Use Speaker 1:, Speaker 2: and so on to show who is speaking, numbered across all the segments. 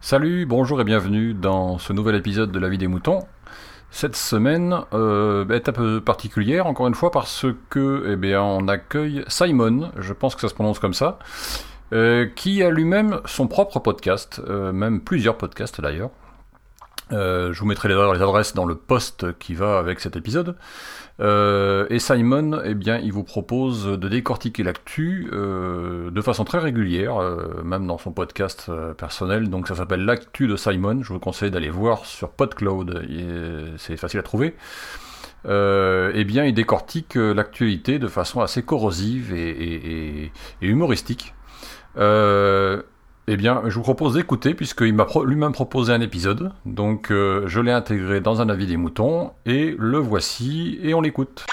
Speaker 1: Salut, bonjour et bienvenue dans ce nouvel épisode de La vie des moutons. Cette semaine euh, est un peu particulière, encore une fois, parce que, eh bien, on accueille Simon, je pense que ça se prononce comme ça, euh, qui a lui-même son propre podcast, euh, même plusieurs podcasts d'ailleurs. Euh, je vous mettrai les, adresses dans le post qui va avec cet épisode. Euh, et Simon, eh bien, il vous propose de décortiquer l'actu euh, de façon très régulière, même dans son podcast personnel. Donc ça s'appelle l'actu de Simon. Je vous conseille d'aller voir sur PodCloud. C'est facile à trouver. Eh bien, il décortique l'actualité de façon assez corrosive et, humoristique. Eh bien, je vous propose d'écouter puisqu'il m'a lui-même proposé un épisode. Donc, euh, je l'ai intégré dans un avis des moutons et le voici et on l'écoute.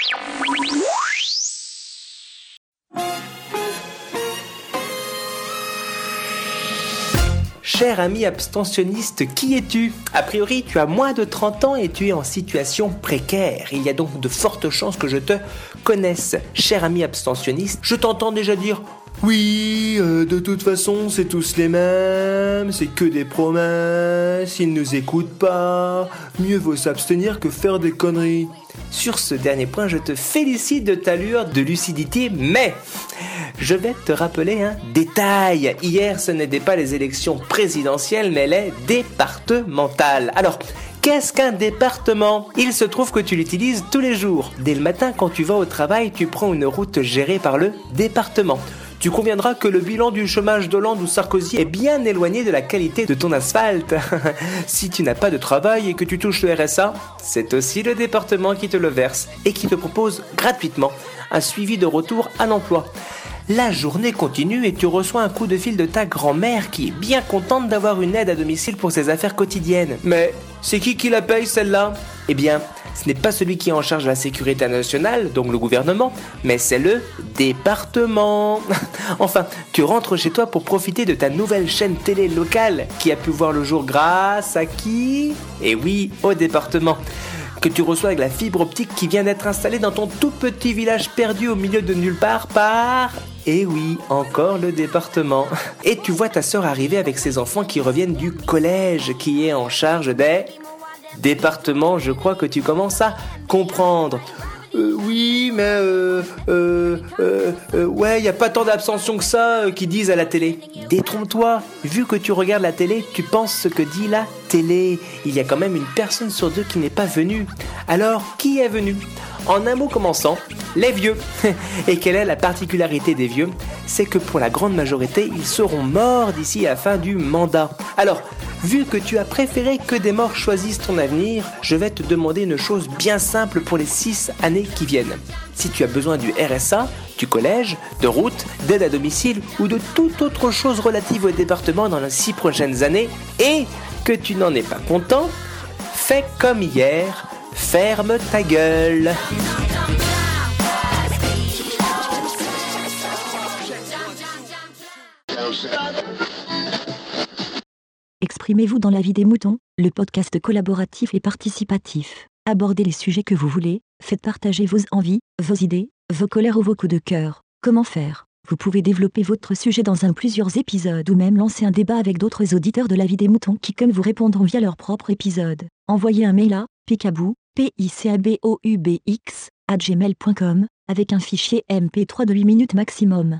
Speaker 2: Cher ami abstentionniste, qui es-tu? A priori, tu as moins de 30 ans et tu es en situation précaire. Il y a donc de fortes chances que je te connaisse. Cher ami abstentionniste, je t'entends déjà dire oui, euh, de toute façon, c'est tous les mêmes, c'est que des promesses, ils nous écoutent pas, mieux vaut s'abstenir que faire des conneries. Sur ce dernier point, je te félicite de ta lueur de lucidité, mais je vais te rappeler un détail. Hier, ce n'était pas les élections présidentielles, mais les départementales. Alors, Qu'est-ce qu'un département? Il se trouve que tu l'utilises tous les jours. Dès le matin, quand tu vas au travail, tu prends une route gérée par le département. Tu conviendras que le bilan du chômage d'Hollande ou Sarkozy est bien éloigné de la qualité de ton asphalte. si tu n'as pas de travail et que tu touches le RSA, c'est aussi le département qui te le verse et qui te propose gratuitement un suivi de retour à l'emploi. La journée continue et tu reçois un coup de fil de ta grand-mère qui est bien contente d'avoir une aide à domicile pour ses affaires quotidiennes. Mais c'est qui qui la paye celle-là? Eh bien, ce n'est pas celui qui est en charge de la sécurité nationale, donc le gouvernement, mais c'est le département. enfin, tu rentres chez toi pour profiter de ta nouvelle chaîne télé locale qui a pu voir le jour grâce à qui? Eh oui, au département que tu reçois avec la fibre optique qui vient d'être installée dans ton tout petit village perdu au milieu de nulle part par... Et oui, encore le département. Et tu vois ta sœur arriver avec ses enfants qui reviennent du collège qui est en charge des... Départements, je crois que tu commences à comprendre. Euh, oui, mais euh, euh, euh, ouais, y a pas tant d'abstention que ça qui disent à la télé. Détrompe-toi, vu que tu regardes la télé, tu penses ce que dit la télé. Il y a quand même une personne sur deux qui n'est pas venue. Alors, qui est venu? En un mot commençant, les vieux. Et quelle est la particularité des vieux? C'est que pour la grande majorité, ils seront morts d'ici la fin du mandat. Alors, Vu que tu as préféré que des morts choisissent ton avenir, je vais te demander une chose bien simple pour les 6 années qui viennent. Si tu as besoin du RSA, du collège, de route, d'aide à domicile ou de toute autre chose relative au département dans les 6 prochaines années et que tu n'en es pas content, fais comme hier, ferme ta gueule.
Speaker 3: Exprimez-vous dans la vie des moutons, le podcast collaboratif et participatif. Abordez les sujets que vous voulez, faites partager vos envies, vos idées, vos colères ou vos coups de cœur. Comment faire? Vous pouvez développer votre sujet dans un plusieurs épisodes ou même lancer un débat avec d'autres auditeurs de la vie des moutons qui comme vous répondront via leur propre épisode. Envoyez un mail à picabou, p i c avec un fichier MP3 de 8 minutes maximum.